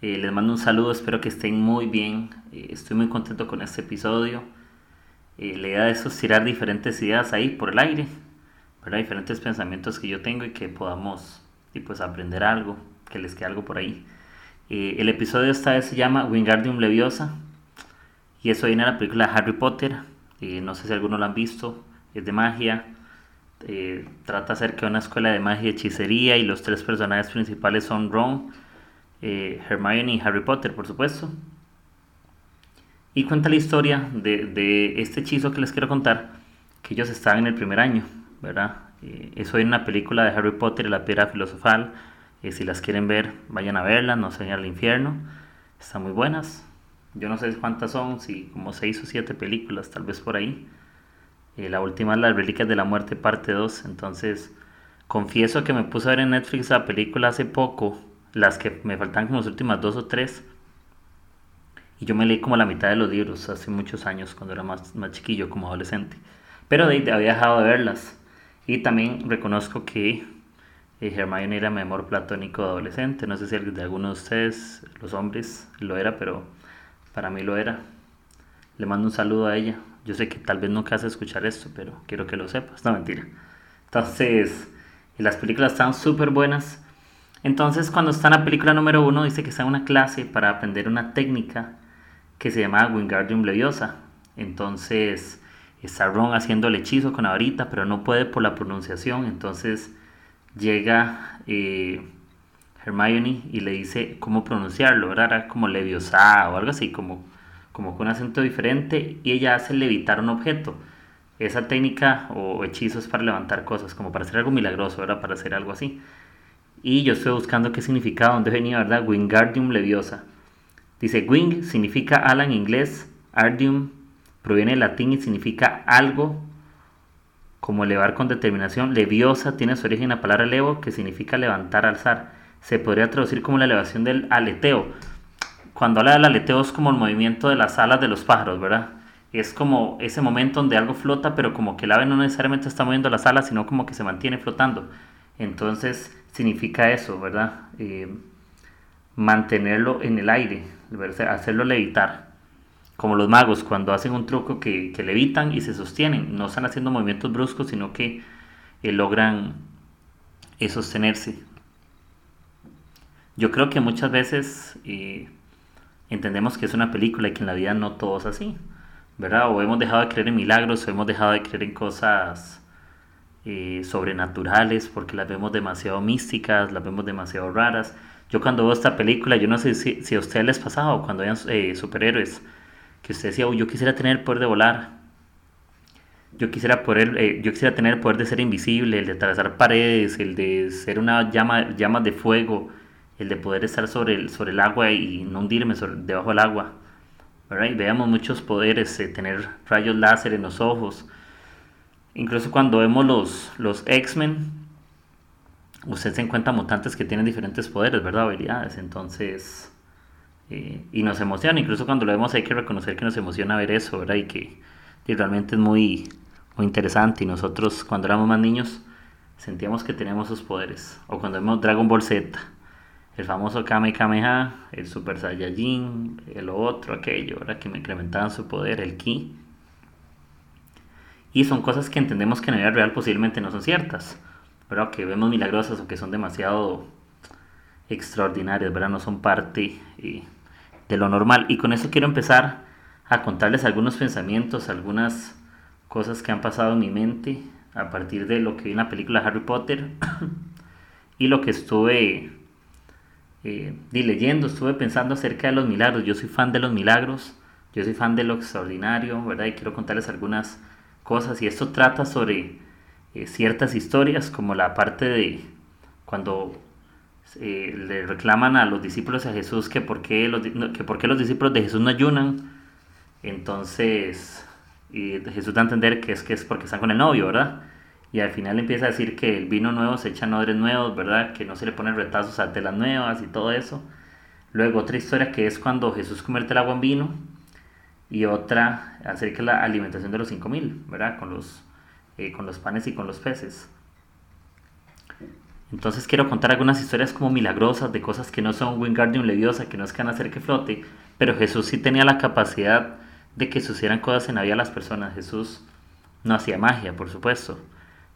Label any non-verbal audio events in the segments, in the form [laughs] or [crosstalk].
eh, les mando un saludo, espero que estén muy bien. Eh, estoy muy contento con este episodio. Eh, la idea de eso es tirar diferentes ideas ahí por el aire, ¿verdad? diferentes pensamientos que yo tengo y que podamos y pues aprender algo, que les quede algo por ahí. el episodio esta vez se llama Wingardium Leviosa y eso viene de la película Harry Potter. no sé si algunos lo han visto, es de magia. trata acerca de una escuela de magia y hechicería y los tres personajes principales son Ron, eh, Hermione y Harry Potter, por supuesto. Y cuenta la historia de, este hechizo que les quiero contar, que ellos estaban en el primer año, ¿verdad? Eh, eso una película de Harry Potter y la piedra filosofal. Eh, si las quieren ver, vayan a verlas, no se al infierno. Están muy buenas. Yo no sé cuántas son, si como seis o siete películas, tal vez por ahí. la última es Las Reliquias de la Muerte, parte 2. Entonces, confieso que me puse a ver en Netflix la película hace poco las que me faltan como las últimas dos o tres. Y yo me leí como la mitad de los libros hace muchos años, cuando era más, más chiquillo, como adolescente. Pero de, había dejado de verlas. Y también reconozco que eh, Hermione era mi amor platónico de adolescente. No sé si de alguno de ustedes, los hombres, lo era, pero para mí lo era. Le mando un saludo a ella. Yo sé que tal vez nunca hace escuchar esto, pero quiero que lo sepas. No, mentira. Entonces, las películas están súper buenas. Entonces, cuando está en la película número uno, dice que está en una clase para aprender una técnica que se llama Wingardium Leviosa. Entonces, está Ron haciendo el hechizo con la varita, pero no puede por la pronunciación. Entonces, llega eh, Hermione y le dice cómo pronunciarlo, ¿verdad? Era como Leviosa o algo así, como, como con un acento diferente. Y ella hace levitar un objeto. Esa técnica o hechizo es para levantar cosas, como para hacer algo milagroso, ¿verdad? Para hacer algo así. Y yo estoy buscando qué significaba, dónde venía, ¿verdad? Wingardium Leviosa. Dice, wing significa ala en inglés, ardium proviene del latín y significa algo como elevar con determinación. Leviosa tiene su origen en la palabra levo, que significa levantar, alzar. Se podría traducir como la elevación del aleteo. Cuando habla del aleteo es como el movimiento de las alas de los pájaros, ¿verdad? Es como ese momento donde algo flota, pero como que el ave no necesariamente está moviendo las alas, sino como que se mantiene flotando. Entonces significa eso, ¿verdad? Eh, mantenerlo en el aire, hacerlo levitar. Como los magos cuando hacen un truco que, que levitan y se sostienen, no están haciendo movimientos bruscos, sino que eh, logran eh, sostenerse. Yo creo que muchas veces entendemos que es una película y que en la vida no todo es así, ¿verdad? O hemos dejado de creer en milagros, o hemos dejado de creer en cosas eh, sobrenaturales porque las vemos demasiado místicas, las vemos demasiado raras. Yo cuando veo esta película, yo no sé si, a ustedes les pasaba cuando vean eh, superhéroes, que usted decía, yo quisiera tener el poder de volar, yo quisiera, poder, eh, yo quisiera tener el poder de ser invisible, el de atravesar paredes, el de ser una llama, llama de fuego, el de poder estar sobre el, sobre el agua y no hundirme debajo del agua. Y veamos muchos poderes, tener rayos láser en los ojos, Incluso cuando vemos los, los X-Men, usted se encuentra mutantes que tienen diferentes poderes, ¿verdad? Habilidades. Entonces, eh, y nos emociona. Incluso cuando lo vemos hay que reconocer que nos emociona ver eso, ¿verdad? Y que, realmente es muy, muy interesante. Y nosotros cuando éramos más niños sentíamos que teníamos esos poderes. O cuando vemos Dragon Ball Z, el famoso Kame Kameha, el Super Saiyajin, el otro, aquello, ¿verdad? Que me incrementaban su poder, el Ki y son cosas que entendemos que en la vida real posiblemente no son ciertas, pero que vemos milagrosas o que son demasiado extraordinarias, ¿verdad? No son parte eh, de lo normal. Y con eso quiero empezar a contarles algunos pensamientos, algunas cosas que han pasado en mi mente a partir de lo que vi en la película Harry Potter [coughs] y lo que estuve eh, leyendo, estuve pensando acerca de los milagros. Yo soy fan de los milagros, yo soy fan de lo extraordinario, ¿verdad? Y quiero contarles algunas cosas y esto trata sobre eh, ciertas historias como la parte de cuando eh, le reclaman a los discípulos de Jesús que por qué los, que por qué los discípulos de Jesús no ayunan. Entonces, y Jesús da a entender que es que es porque están con el novio, ¿verdad? Y al final empieza a decir que el vino nuevo se echa en odres nuevos, ¿verdad? Que no se le ponen retazos a telas nuevas y todo eso. Luego otra historia que es cuando Jesús convierte el agua en vino. Y otra acerca de la alimentación de los 5000, ¿verdad? Con los, eh, con los panes y con los peces. Entonces quiero contar algunas historias como milagrosas de cosas que no son Wingardium Leviosa, que no es que van a hacer que flote, pero Jesús sí tenía la capacidad de que sucedieran cosas en la vida de las personas. Jesús no hacía magia, por supuesto,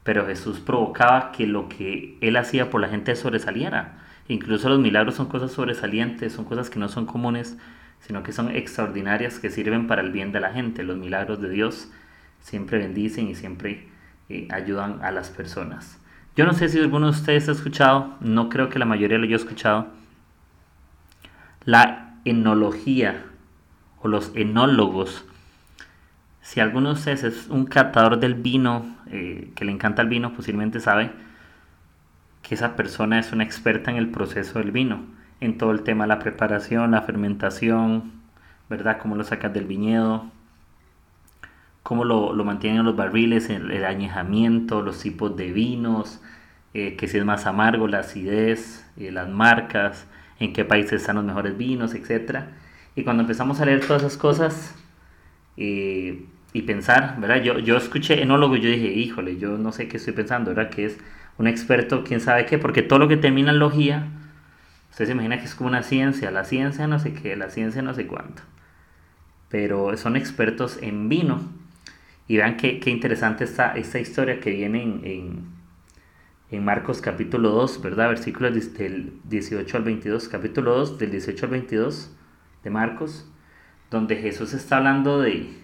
pero Jesús provocaba que lo que él hacía por la gente sobresaliera. Incluso los milagros son cosas sobresalientes, son cosas que no son comunes, sino que son extraordinarias, que sirven para el bien de la gente. Los milagros de Dios siempre bendicen y siempre eh, ayudan a las personas. Yo no sé si alguno de ustedes ha escuchado, no creo que la mayoría lo haya escuchado, la enología o los enólogos. Si alguno de ustedes es un catador del vino, eh, que le encanta el vino, posiblemente sabe que esa persona es una experta en el proceso del vino, en todo el tema de la preparación, la fermentación, ¿verdad? Cómo lo sacas del viñedo, cómo lo, lo mantienen en los barriles, el, añejamiento, los tipos de vinos, eh, que si es más amargo, la acidez, eh, las marcas, en qué países están los mejores vinos, etc. Y cuando empezamos a leer todas esas cosas eh, y pensar, ¿verdad? Yo, yo escuché enólogo y yo dije, híjole, yo no sé qué estoy pensando, ¿verdad? Que es un experto, quién sabe qué, porque todo lo que termina en logía, usted se imagina que es como una ciencia, la ciencia no sé qué, la ciencia no sé cuánto. Pero son expertos en vino y vean qué, qué interesante está esta historia que viene en, en, Marcos capítulo 2, ¿verdad? Versículos del 18 al 22, capítulo 2 del 18 al 22 de Marcos, donde Jesús está hablando de,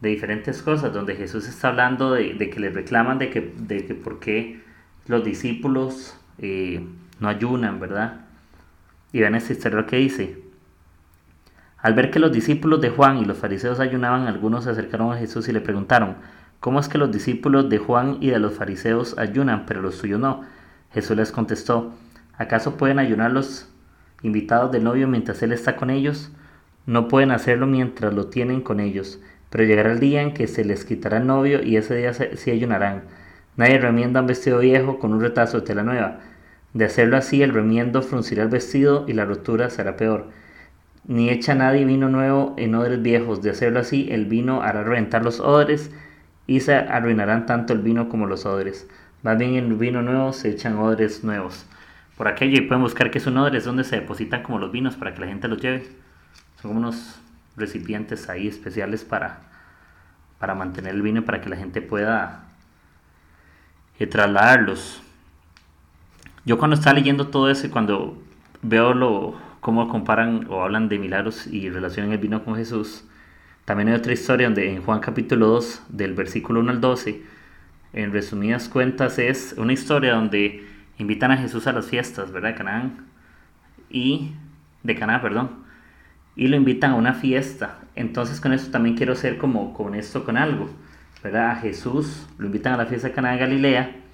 de diferentes cosas, donde Jesús está hablando de, de, que le reclaman de que, de que por qué los discípulos eh, no ayunan, ¿verdad? Y vean esta historia que dice. Al ver que los discípulos de Juan y los fariseos ayunaban, algunos se acercaron a Jesús y le preguntaron, ¿cómo es que los discípulos de Juan y de los fariseos ayunan, pero los tuyos no? Jesús les contestó, ¿acaso pueden ayunar los invitados del novio mientras él está con ellos? No pueden hacerlo mientras lo tienen con ellos, pero llegará el día en que se les quitará el novio y ese día sí ayunarán. Nadie remienda un vestido viejo con un retazo de tela nueva. De hacerlo así, el remiendo fruncirá el vestido y la rotura será peor ni echa nadie vino nuevo en odres viejos. De hacerlo así, el vino hará reventar los odres y se arruinarán tanto el vino como los odres. Más bien en vino nuevo se echan odres nuevos. Por aquello y pueden buscar que es un donde se depositan como los vinos para que la gente los lleve. Son unos recipientes ahí especiales para, para mantener el vino y para que la gente pueda eh, trasladarlos. Yo cuando estaba leyendo todo eso cuando veo lo, cómo comparan o hablan de milagros y relacionan el vino con Jesús. También hay otra historia donde en Juan capítulo 2, del versículo 1 al 12, en resumidas cuentas es una historia donde invitan a Jesús a las fiestas, ¿verdad? De. Y, de Canaán, perdón. Y lo invitan a una fiesta. Entonces con eso también quiero ser como con esto, con algo. ¿Verdad? A Jesús lo invitan a la fiesta de Canaán de Galilea.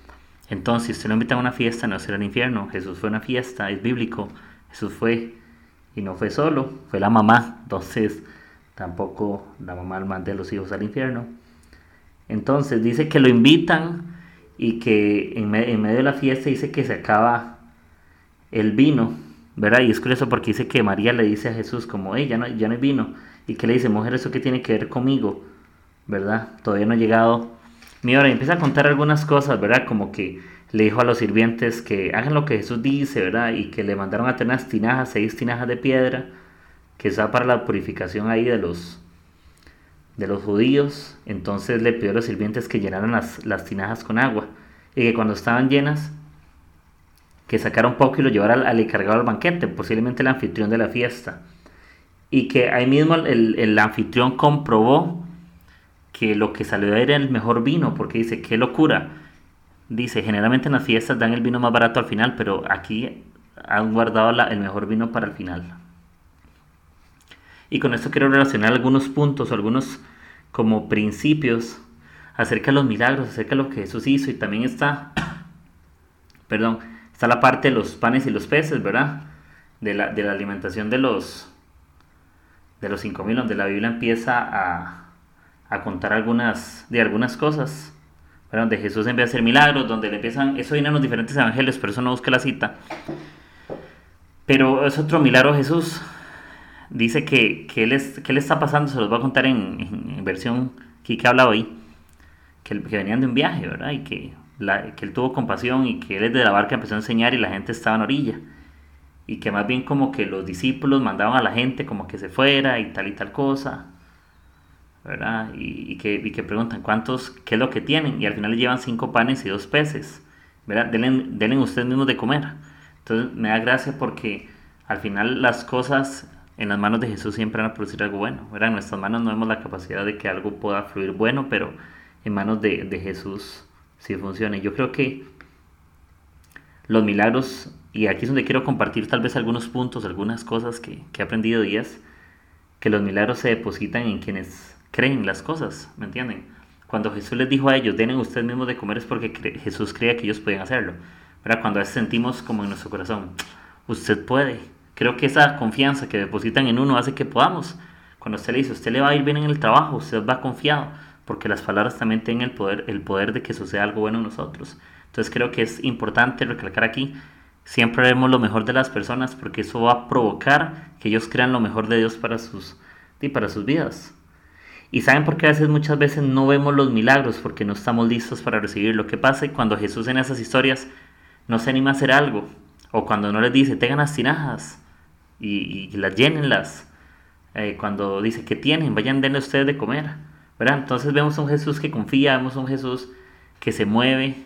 Entonces, si usted lo invita a una fiesta, no será el infierno. Jesús fue a una fiesta, es bíblico. Jesús fue y no fue solo, fue la mamá. Entonces tampoco la mamá manda a los hijos al infierno. Entonces dice que lo invitan y que en, medio de la fiesta dice que se acaba el vino, ¿verdad? Y es curioso porque dice que María le dice a Jesús como, hey, ya no, ya no hay vino. Y que le dice, mujer, ¿eso qué tiene que ver conmigo? ¿Verdad? Todavía no ha llegado mi hora. Y empieza a contar algunas cosas, ¿verdad? Como que le dijo a los sirvientes que hagan lo que Jesús dice, ¿verdad? Y que le mandaron a tener unas tinajas, seis tinajas de piedra, que está para la purificación ahí de los, de los judíos. Entonces le pidió a los sirvientes que llenaran las, las tinajas con agua. Y que cuando estaban llenas, que sacara un poco y lo llevara al, al encargado del banquete, posiblemente el anfitrión de la fiesta. Y que ahí mismo el, el anfitrión comprobó que lo que salió era el mejor vino, porque dice, qué locura Dice, generalmente en las fiestas dan el vino más barato al final, pero aquí han guardado el mejor vino para el final. Y con esto quiero relacionar algunos puntos, algunos como principios acerca de los milagros, acerca de lo que Jesús hizo y también está, [coughs] perdón, está la parte de los panes y los peces, ¿verdad? De la, de la alimentación de los de los 5000 donde la Biblia empieza a, a contar algunas de algunas cosas donde Jesús empieza a hacer milagros, donde le empiezan, eso viene en los diferentes evangelios, pero eso no busca la cita. Pero es otro milagro Jesús. Dice que, que, él es, que está pasando, se los voy a contar en, en, versión que, que habla hoy, que, que, venían de un viaje, ¿verdad? Y que, la, que él tuvo compasión y que él desde la barca empezó a enseñar y la gente estaba en orilla. Y que más bien como que los discípulos mandaban a la gente como que se fuera y tal y tal cosa. ¿Verdad? Y, que, y, que, preguntan cuántos, qué es lo que tienen, y al final le llevan cinco panes y dos peces, ¿verdad? Denle, denle ustedes mismos de comer. Entonces me da gracia porque al final las cosas en las manos de Jesús siempre van a producir algo bueno, ¿verdad? En nuestras manos no vemos la capacidad de que algo pueda fluir bueno, pero en manos de, de Jesús sí funciona. Y yo creo que los milagros, y aquí es donde quiero compartir tal vez algunos puntos, algunas cosas que, que he aprendido días, que los milagros se depositan en quienes creen las cosas, ¿me entienden? Cuando Jesús les dijo a ellos, den ustedes mismos de comer, es porque Jesús creía que ellos podían hacerlo. ¿verdad? Cuando a veces sentimos como en nuestro corazón, usted puede. Creo que esa confianza que depositan en uno hace que podamos. Cuando usted le dice, usted le va a ir bien en el trabajo, usted va confiado, porque las palabras también tienen el poder, el poder de que suceda algo bueno en nosotros. Entonces creo que es importante recalcar aquí, siempre vemos lo mejor de las personas, porque eso va a provocar que ellos crean lo mejor de Dios para sus, y para sus vidas. Y saben por qué a veces muchas veces no vemos los milagros porque no estamos listos para recibir lo que pasa cuando Jesús en esas historias no se anima a hacer algo o cuando no les dice tengan las tinajas y, las llénenlas eh, cuando dice que tienen vayan denle ustedes de comer ¿verdad? entonces vemos un Jesús que confía vemos un Jesús que se mueve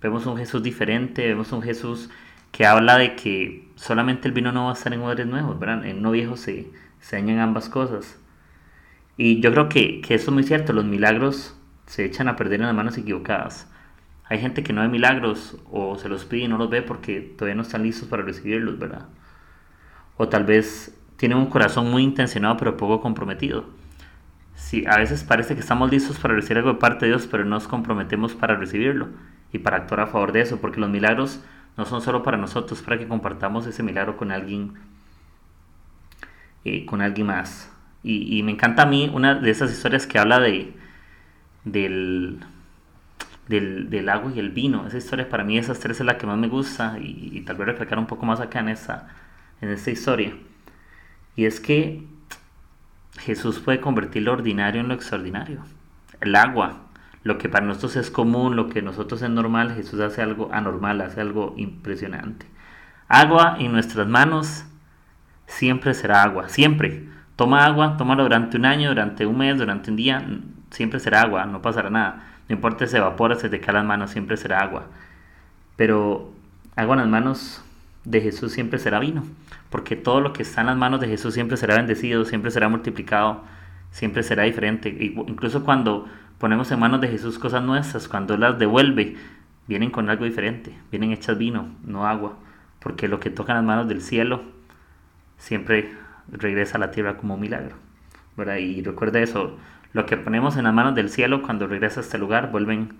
vemos un Jesús diferente vemos un Jesús que habla de que solamente el vino no va a estar en odres nuevos ¿verdad? en uno viejo se, se dañan ambas cosas y yo creo que, que eso es muy cierto, los milagros se echan a perder en las manos equivocadas. Hay gente que no ve milagros o se los pide y no los ve porque todavía no están listos para recibirlos, ¿verdad? O tal vez tienen un corazón muy intencionado pero poco comprometido. Sí, a veces parece que estamos listos para recibir algo de parte de Dios, pero no nos comprometemos para recibirlo y para actuar a favor de eso, porque los milagros no son solo para nosotros, para que compartamos ese milagro con alguien, eh, con alguien más. Y, me encanta a mí una de esas historias que habla de del, del, agua y el vino. Esa historia para mí, esas tres es la que más me gusta y, tal vez reflejar un poco más acá en esa, en esta historia. Y es que Jesús puede convertir lo ordinario en lo extraordinario. El agua, lo que para nosotros es común, lo que nosotros es normal, Jesús hace algo anormal, hace algo impresionante. Agua en nuestras manos siempre será agua, siempre. Toma agua, tómalo durante un año, durante un mes, durante un día, siempre será agua, no pasará nada. No importa si se evapora, se te cae las manos, siempre será agua. Pero agua en las manos de Jesús siempre será vino, porque todo lo que está en las manos de Jesús siempre será bendecido, siempre será multiplicado, siempre será diferente. Incluso cuando ponemos en manos de Jesús cosas nuestras, cuando las devuelve, vienen con algo diferente, vienen hechas vino, no agua, porque lo que toca las manos del cielo siempre regresa a la tierra como un milagro. ¿verdad? Y recuerda eso, lo que ponemos en las manos del cielo cuando regresa a este lugar vuelven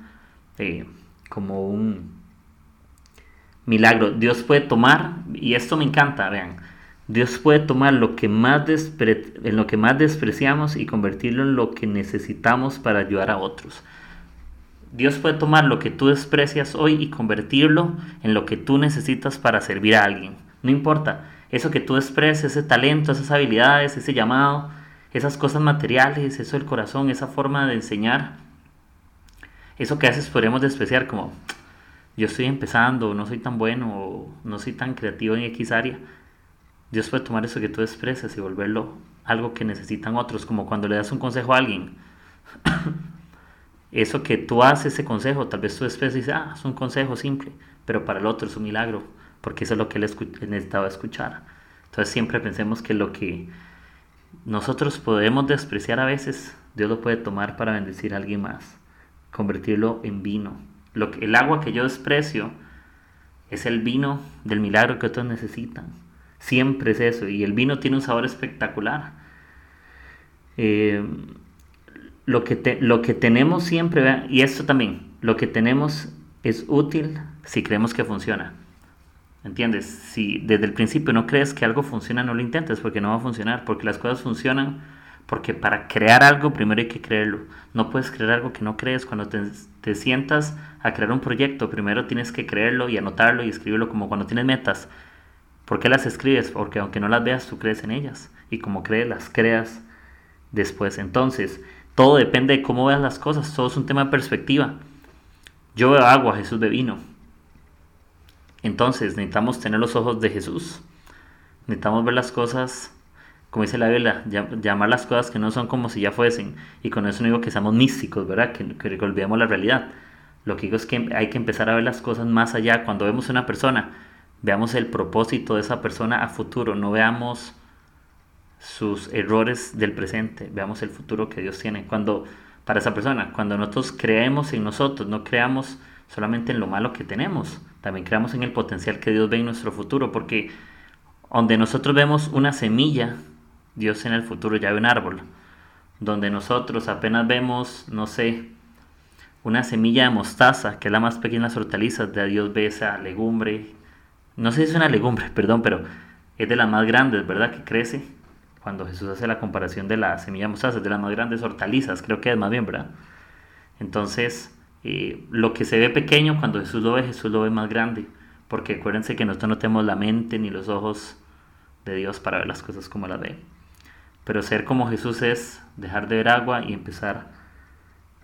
eh, como un milagro. Dios puede tomar, y esto me encanta, vean, Dios puede tomar lo que más en lo que más despreciamos y convertirlo en lo que necesitamos para ayudar a otros. Dios puede tomar lo que tú desprecias hoy y convertirlo en lo que tú necesitas para servir a alguien. No importa, eso que tú expresas, ese talento, esas habilidades, ese llamado, esas cosas materiales, eso del corazón, esa forma de enseñar, eso que haces podemos despreciar como yo estoy empezando, no soy tan bueno, o no soy tan creativo en X área. Dios puede tomar eso que tú expresas y volverlo algo que necesitan otros, como cuando le das un consejo a alguien. [coughs] eso que tú haces, ese consejo, tal vez tú expresas y dices, ah, es un consejo simple, pero para el otro es un milagro porque eso es lo que él, necesitaba escuchar. Entonces siempre pensemos que lo que nosotros podemos despreciar a veces, Dios lo puede tomar para bendecir a alguien más, convertirlo en vino. Lo que, el agua que yo desprecio es el vino del milagro que otros necesitan. Siempre es eso. Y el vino tiene un sabor espectacular. Eh, lo, que lo que tenemos siempre, y esto también, lo que tenemos es útil si creemos que funciona. ¿Entiendes? Si desde el principio no crees que algo funciona, no lo intentes porque no va a funcionar, porque las cosas funcionan, porque para crear algo primero hay que creerlo. No puedes crear algo que no crees. Cuando te, te sientas a crear un proyecto, primero tienes que creerlo y anotarlo y escribirlo como cuando tienes metas. ¿Por qué las escribes? Porque aunque no las veas, tú crees en ellas. Y como crees, las creas después. Entonces, todo depende de cómo veas las cosas. Todo es un tema de perspectiva. Yo veo agua, Jesús de vino. Entonces necesitamos tener los ojos de Jesús. Necesitamos ver las cosas, como dice la Biblia, llamar las cosas que no son como si ya fuesen. Y con eso no digo que seamos místicos, ¿verdad? Que, que olvidemos la realidad. Lo que digo es que hay que empezar a ver las cosas más allá. Cuando vemos una persona, veamos el propósito de esa persona a futuro. No veamos sus errores del presente. Veamos el futuro que Dios tiene. Cuando, para esa persona, cuando nosotros creemos en nosotros, no creamos solamente en lo malo que tenemos, también creamos en el potencial que Dios ve en nuestro futuro, porque donde nosotros vemos una semilla, Dios en el futuro ya ve un árbol. Donde nosotros apenas vemos, no sé, una semilla de mostaza, que es la más pequeña de las hortalizas, de Dios ve esa legumbre. No sé si es una legumbre, [laughs] perdón, pero es de las más grandes, ¿verdad? Que crece. Cuando Jesús hace la comparación de la semilla de mostaza, es de las más grandes hortalizas, creo que es más bien, ¿verdad? Entonces, eh, lo que se ve pequeño, cuando Jesús lo ve, Jesús lo ve más grande. Porque acuérdense que nosotros no tenemos la mente ni los ojos de Dios para ver las cosas como las ve. Pero ser como Jesús es dejar de ver agua y empezar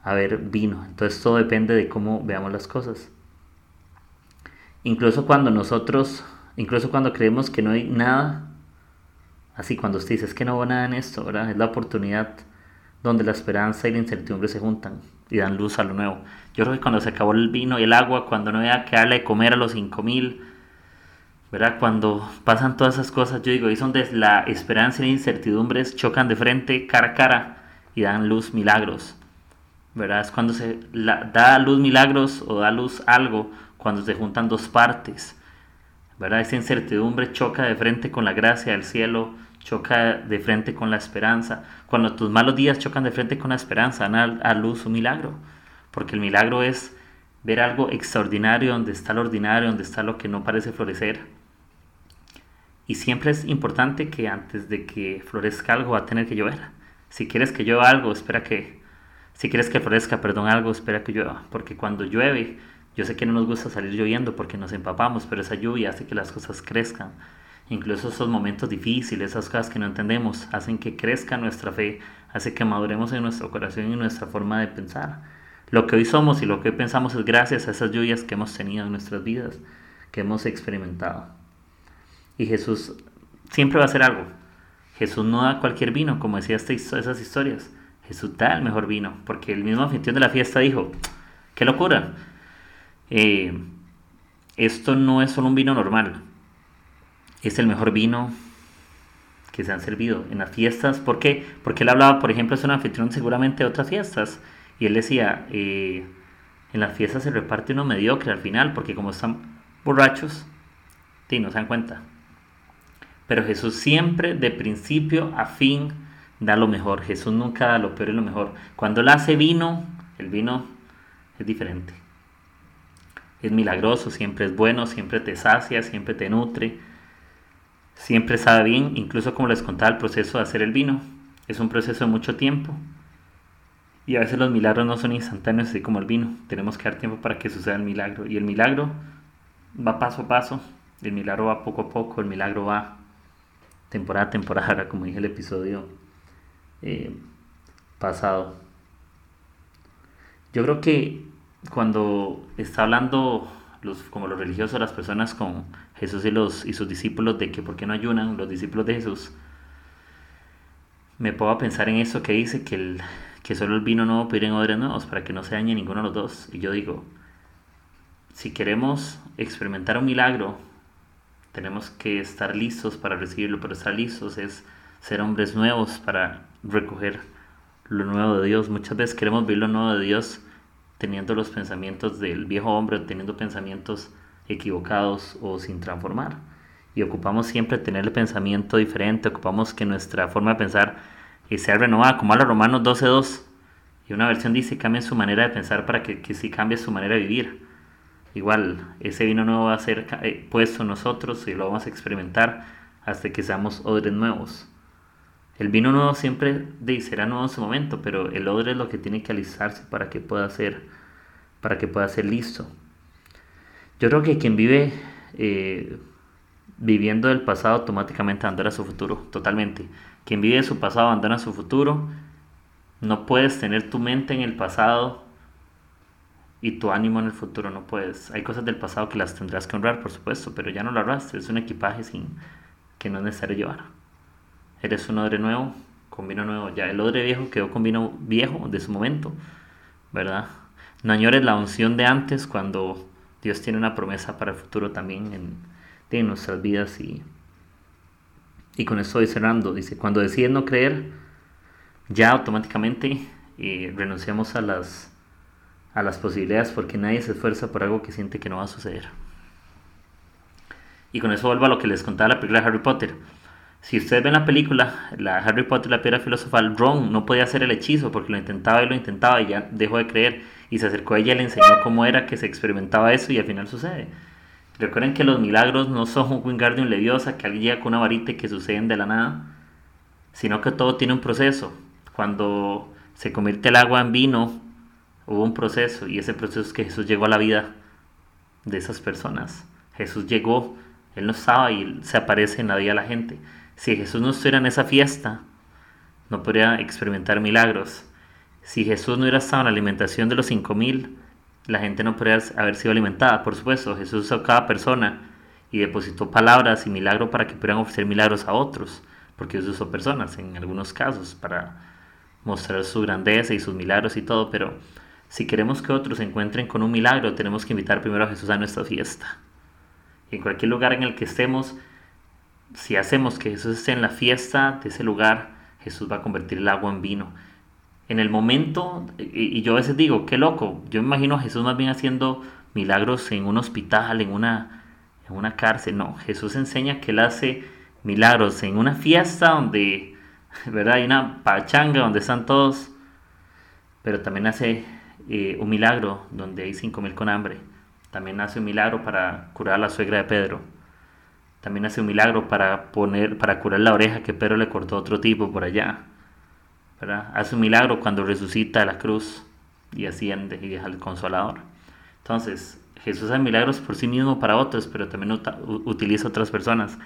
a ver vino. Entonces todo depende de cómo veamos las cosas. Incluso cuando nosotros, incluso cuando creemos que no hay nada, así cuando usted dice es que no hubo nada en esto. Es la oportunidad donde la esperanza y la incertidumbre se juntan y dan luz a lo nuevo. Yo creo que cuando se acabó el vino y el agua, cuando no había que darle de comer a los 5000, ¿verdad? Cuando pasan todas esas cosas, yo digo, ahí son donde la esperanza y la incertidumbre chocan de frente, cara a cara, y dan luz milagros, ¿verdad? Es cuando se da luz milagros o da luz algo, cuando se juntan dos partes, ¿verdad? Esa incertidumbre choca de frente con la gracia del cielo, choca de frente con la esperanza. Cuando tus malos días chocan de frente con la esperanza, dan a, luz un milagro. Porque el milagro es ver algo extraordinario donde está lo ordinario, donde está lo que no parece florecer. Y siempre es importante que antes de que florezca algo va a tener que llover. Si quieres que llueva algo, espera que... Si quieres que florezca, perdón, algo, espera que llueva. Porque cuando llueve, yo sé que no nos gusta salir lloviendo porque nos empapamos, pero esa lluvia hace que las cosas crezcan Incluso esos momentos difíciles, esas cosas que no entendemos, hacen que crezca nuestra fe, hace que maduremos en nuestro corazón y en nuestra forma de pensar. Lo que hoy somos y lo que hoy pensamos es gracias a esas lluvias que hemos tenido en nuestras vidas, que hemos experimentado. Y Jesús siempre va a hacer algo. Jesús no da cualquier vino, como decía esas historias. Jesús da el mejor vino, porque el mismo anfitrión de la fiesta dijo, qué locura. Eh, esto no es solo un vino normal, es el mejor vino que se han servido en las fiestas. ¿Por qué? Porque él hablaba, por ejemplo, es un anfitrión seguramente de otras fiestas. Y él decía, eh, en las fiestas se reparte uno mediocre al final, porque como están borrachos, sí, no se dan cuenta. Pero Jesús siempre, de principio a fin, da lo mejor. Jesús nunca da lo peor y lo mejor. Cuando él hace vino, el vino es diferente. Es milagroso, siempre es bueno, siempre te sacia, siempre te nutre Siempre sabe bien, incluso como les contaba el proceso de hacer el vino. Es un proceso de mucho tiempo. Y a veces los milagros no son instantáneos, así como el vino. Tenemos que dar tiempo para que suceda el milagro. Y el milagro va paso a paso. El milagro va poco a poco. El milagro va temporada a temporada, [laughs] como dije el episodio eh, pasado. Yo creo que cuando está hablando los, como los religiosos, las personas con Jesús y, los, y sus discípulos de que por qué no ayunan los discípulos de Jesús, me puedo pensar en eso que dice que, el, que solo el vino nuevo en odres nuevos para que no se dañe ninguno de los dos. Y yo digo, si queremos experimentar un milagro, tenemos que estar listos para recibirlo, pero estar listos es ser hombres nuevos para recoger lo nuevo de Dios. Muchas veces queremos ver lo nuevo de Dios teniendo los pensamientos del viejo hombre, teniendo pensamientos equivocados o sin transformar. Y ocupamos siempre tener el pensamiento diferente, ocupamos que nuestra forma de pensar sea renovada, como a los Romanos 12.2. Y una versión dice, cambien su manera de pensar para que, que sí cambie su manera de vivir. igual, ese vino nuevo va a ser eh, puesto nosotros y lo vamos a experimentar hasta que seamos odres nuevos. El vino nuevo siempre será nuevo en su momento, pero el odre es lo que tiene que alisarse para que pueda ser, para que pueda ser listo. Yo creo que quien vive eh, viviendo del pasado automáticamente abandona su futuro, totalmente. Quien vive su pasado abandona su futuro. No puedes tener tu mente en el pasado y tu ánimo en el futuro, no puedes. Hay cosas del pasado que las tendrás que honrar, por supuesto, pero ya no lo arrastres, es un equipaje sin, que no es necesario llevar. Eres un odre nuevo, con vino nuevo. Ya el odre viejo quedó con vino viejo de su momento, ¿verdad? No añores la unción de antes cuando Dios tiene una promesa para el futuro también en, nuestras vidas. Y, y con eso estoy cerrando. Dice, cuando decides no creer, ya automáticamente eh, renunciamos a las, a las posibilidades porque nadie se esfuerza por algo que siente que no va a suceder. Y con eso vuelvo a lo que les contaba la película de Harry Potter. Si ustedes ven la película, la Harry Potter, la piedra filosofal, Ron no podía hacer el hechizo porque lo intentaba y lo intentaba y ya dejó de creer. Y se acercó a ella y le enseñó cómo era que se experimentaba eso y al final sucede. Recuerden que los milagros no son un Wingardium Leviosa que alguien llega con una varita que suceden de la nada, sino que todo tiene un proceso. Cuando se convierte el agua en vino, hubo un proceso y ese proceso es que Jesús llegó a la vida de esas personas. Jesús llegó él no estaba y se aparece en la vida de la gente. Si Jesús no estuviera en esa fiesta, no podría experimentar milagros. Si Jesús no hubiera estado en la alimentación de los 5000, la gente no podría haber sido alimentada. Por supuesto, Jesús usó cada persona y depositó palabras y milagros para que pudieran ofrecer milagros a otros, porque Dios usó personas en algunos casos para mostrar su grandeza y sus milagros y todo, pero si queremos que otros se encuentren con un milagro, tenemos que invitar primero a Jesús a nuestra fiesta en cualquier lugar en el que estemos, si hacemos que Jesús esté en la fiesta de ese lugar, Jesús va a convertir el agua en vino. En el momento, y, yo a veces digo, qué loco, yo me imagino a Jesús más bien haciendo milagros en un hospital, en una, en una cárcel. No, Jesús enseña que Él hace milagros en una fiesta donde, [laughs] ¿verdad? Hay una pachanga donde están todos, pero también hace eh, un milagro donde hay cinco mil con hambre. También hace un milagro para curar a la suegra de Pedro. También hace un milagro para, poner, para curar la oreja que Pedro le cortó a otro tipo por allá. Hace un milagro cuando resucita a la cruz y asciende y deja el consolador. Entonces, Jesús hace milagros por sí mismo para otros, pero también utiliza otras personas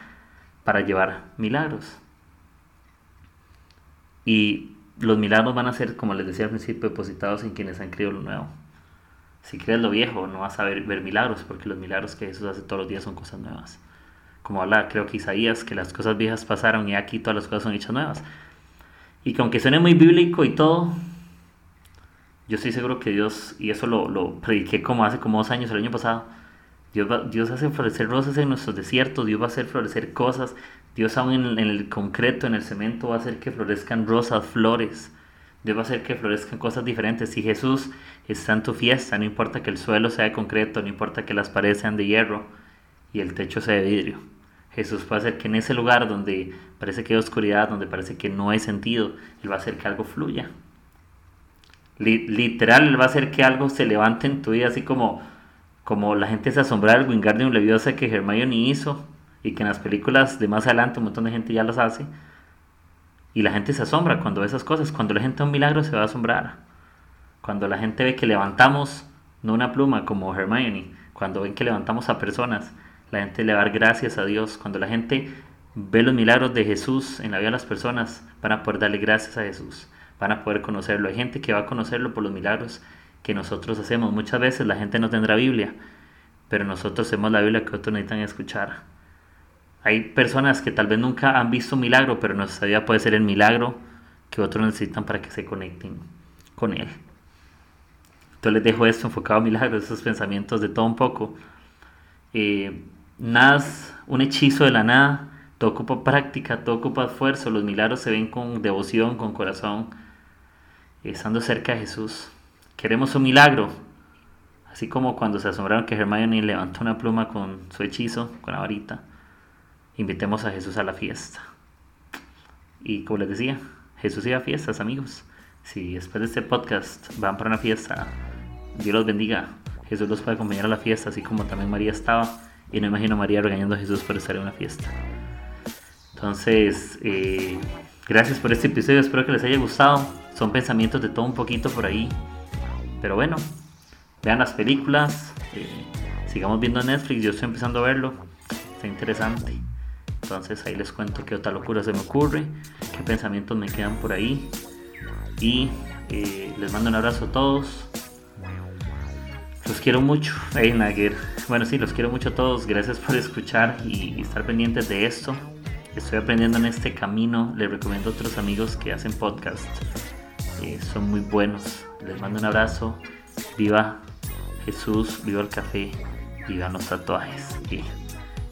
para llevar milagros. Y los milagros van a ser, como les decía al principio, depositados en quienes han creído lo nuevo. Si crees lo viejo, no vas a ver, ver milagros, porque los milagros que Jesús hace todos los días son cosas nuevas. Como habla, creo que Isaías, que las cosas viejas pasaron y aquí todas las cosas son hechas nuevas. Y que aunque suene muy bíblico y todo, yo estoy seguro que Dios, y eso lo, lo prediqué como hace como dos años, el año pasado, Dios, Dios hace florecer rosas en nuestros desiertos, Dios va a hacer florecer cosas, Dios aún en, en el concreto, en el cemento, va a hacer que florezcan rosas, flores. Dios va a hacer que florezcan cosas diferentes. Si Jesús está en tu fiesta, no importa que el suelo sea de concreto, no importa que las paredes sean de hierro y el techo sea de vidrio. Jesús puede hacer que en ese lugar donde parece que hay oscuridad, donde parece que no hay sentido, Él va a hacer que algo fluya. Literal, Él va a hacer que algo se levante en tu vida, así como, como la gente se asombra del Wingardium Leviosa que Hermione hizo y que en las películas de más adelante un montón de gente ya las hace y la gente se asombra cuando ve esas cosas. Cuando la gente ve un milagro se va a asombrar. Cuando la gente ve que levantamos, no una pluma como Hermione, cuando ven que levantamos a personas, la gente le va a dar gracias a Dios. Cuando la gente ve los milagros de Jesús en la vida de las personas, van a poder darle gracias a Jesús. Van a poder conocerlo. Hay gente que va a conocerlo por los milagros que nosotros hacemos. Muchas veces la gente no tendrá Biblia, pero nosotros hacemos la Biblia que otros necesitan escuchar. Hay personas que tal vez nunca han visto un milagro, pero nuestra vida puede ser el milagro que otros necesitan para que se conecten con Él. Entonces les dejo esto enfocado a milagros, esos pensamientos de todo un poco. Eh, es un hechizo de la nada, todo ocupa práctica, todo ocupa esfuerzo. Los milagros se ven con devoción, con corazón, estando cerca de Jesús. Queremos un milagro, así como cuando se asombraron que Hermione levantó una pluma con su hechizo, con la varita invitemos a Jesús a la fiesta. Y como les decía, Jesús iba a fiestas, amigos. Si después de este podcast van para una fiesta, Dios los bendiga. Jesús los puede acompañar a la fiesta, así como también María estaba. Y no imagino María regañando a Jesús por estar en una fiesta. Entonces, eh, gracias por este episodio, espero que les haya gustado. Son pensamientos de todo un poquito por ahí. Pero bueno, vean las películas, eh, sigamos viendo Netflix, yo estoy empezando a verlo, está interesante. Entonces ahí les cuento qué otra locura se me ocurre, qué pensamientos me quedan por ahí. Y eh, les mando un abrazo a todos. Los quiero mucho. Hey, Naguer. Bueno, sí, los quiero mucho a todos. Gracias por escuchar y, estar pendientes de esto. Estoy aprendiendo en este camino. Les recomiendo a otros amigos que hacen podcast. Eh, son muy buenos. Les mando un abrazo. Viva Jesús, viva el café, viva los tatuajes.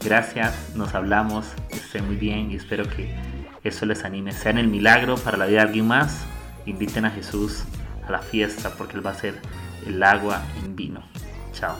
gracias, nos hablamos, estén muy bien y espero que eso les anime. Sean el milagro para la vida de alguien más. Inviten a Jesús a la fiesta porque Él va a ser el agua en vino. Chao.